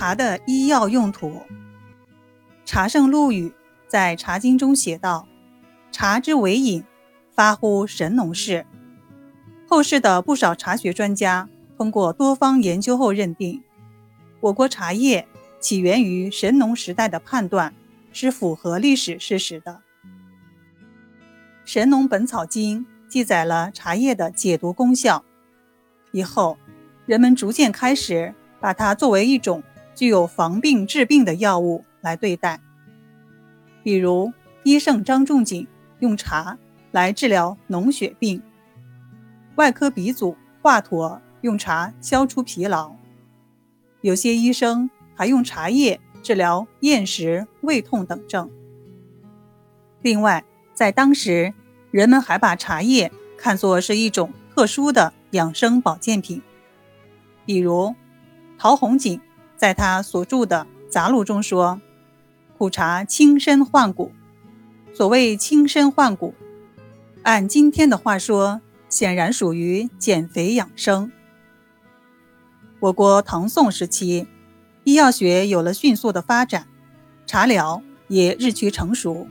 茶的医药用途。茶圣陆羽在《茶经》中写道：“茶之为饮，发乎神农氏。”后世的不少茶学专家通过多方研究后认定，我国茶叶起源于神农时代的判断是符合历史事实的。《神农本草经》记载了茶叶的解毒功效，以后人们逐渐开始把它作为一种具有防病治病的药物来对待。比如，医圣张仲景用茶来治疗脓血病，外科鼻祖华佗用茶消除疲劳，有些医生还用茶叶治疗厌食、胃痛等症。另外，在当时，人们还把茶叶看作是一种特殊的养生保健品，比如陶弘景在他所著的《杂录》中说：“苦茶轻身换骨。”所谓轻身换骨，按今天的话说，显然属于减肥养生。我国唐宋时期，医药学有了迅速的发展，茶疗也日趋成熟，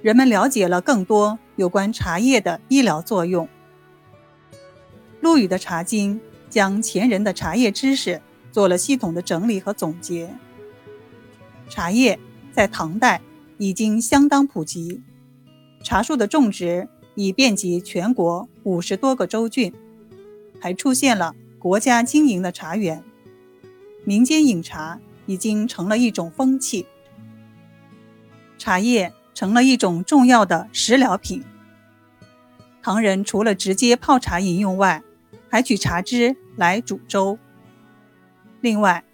人们了解了更多。有关茶叶的医疗作用，陆羽的《茶经》将前人的茶叶知识做了系统的整理和总结。茶叶在唐代已经相当普及，茶树的种植已遍及全国五十多个州郡，还出现了国家经营的茶园，民间饮茶已经成了一种风气。茶叶。成了一种重要的食疗品。唐人除了直接泡茶饮用外，还取茶汁来煮粥。另外，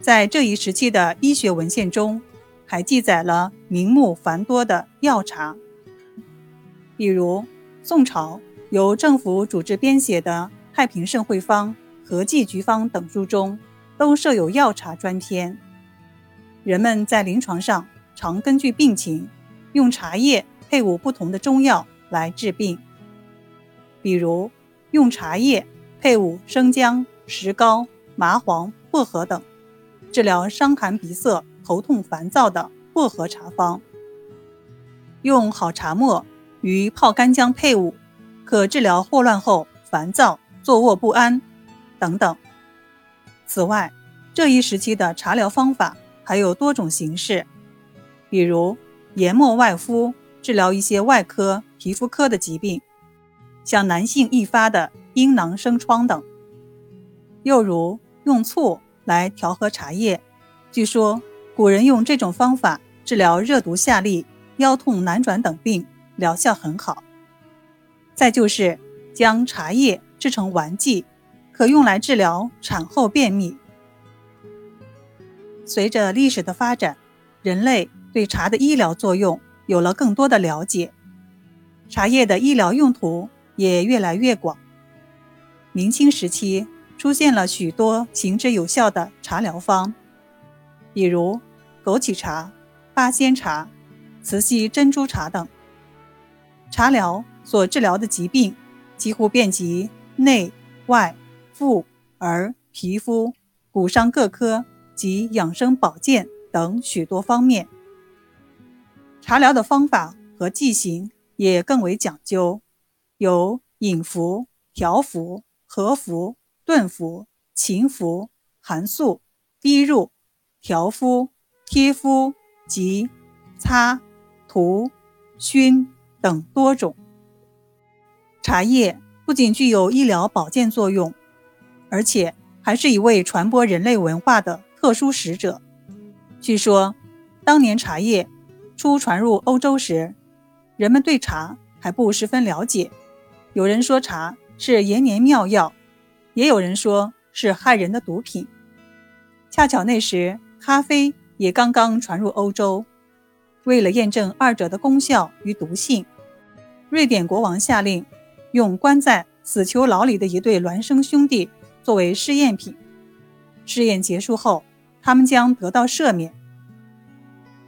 在这一时期的医学文献中，还记载了名目繁多的药茶，比如宋朝由政府组织编写的《太平盛会方》《合剂局方》等书中，都设有药茶专篇。人们在临床上常根据病情。用茶叶配伍不同的中药来治病，比如用茶叶配伍生姜、石膏、麻黄、薄荷等，治疗伤寒鼻塞、头痛烦躁的薄荷茶方；用好茶末与泡干姜配伍，可治疗霍乱后烦躁、坐卧不安等等。此外，这一时期的茶疗方法还有多种形式，比如。研末外敷，治疗一些外科、皮肤科的疾病，像男性易发的阴囊生疮等。又如用醋来调和茶叶，据说古人用这种方法治疗热毒下痢、腰痛难转等病，疗效很好。再就是将茶叶制成丸剂，可用来治疗产后便秘。随着历史的发展，人类。对茶的医疗作用有了更多的了解，茶叶的医疗用途也越来越广。明清时期出现了许多行之有效的茶疗方，比如枸杞茶、八仙茶、慈禧珍珠茶等。茶疗所治疗的疾病几乎遍及内外妇儿皮肤骨伤各科及养生保健等许多方面。茶疗的方法和剂型也更为讲究，有饮服、调服、和服、顿服、勤服、含漱、滴入、调敷、贴敷及擦、涂、熏等多种。茶叶不仅具有医疗保健作用，而且还是一位传播人类文化的特殊使者。据说，当年茶叶。初传入欧洲时，人们对茶还不十分了解。有人说茶是延年妙药，也有人说是害人的毒品。恰巧那时咖啡也刚刚传入欧洲。为了验证二者的功效与毒性，瑞典国王下令用关在死囚牢里的一对孪生兄弟作为试验品。试验结束后，他们将得到赦免。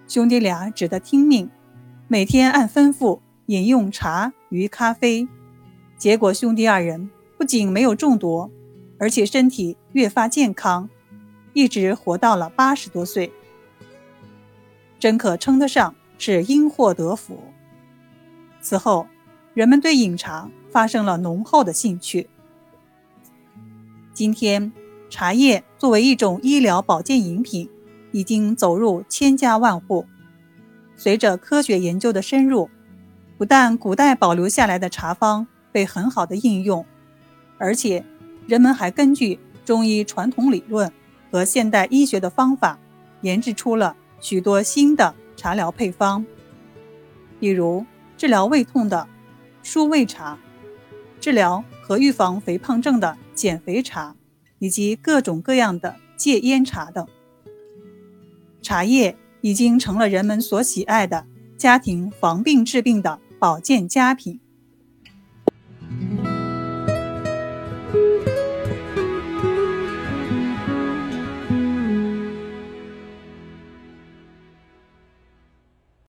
兄弟俩只得听命，每天按吩咐饮用茶与咖啡。结果，兄弟二人不仅没有中毒，而且身体越发健康，一直活到了八十多岁，真可称得上是因祸得福。此后，人们对饮茶发生了浓厚的兴趣。今天，茶叶作为一种医疗保健饮品，已经走入千家万户。随着科学研究的深入，不但古代保留下来的茶方被很好的应用，而且人们还根据中医传统理论和现代医学的方法，研制出了许多新的茶疗配方，比如治疗胃痛的舒胃茶，治疗和预防肥胖症的减肥茶，以及各种各样的戒烟茶等。茶叶已经成了人们所喜爱的家庭防病治病的。保健佳品。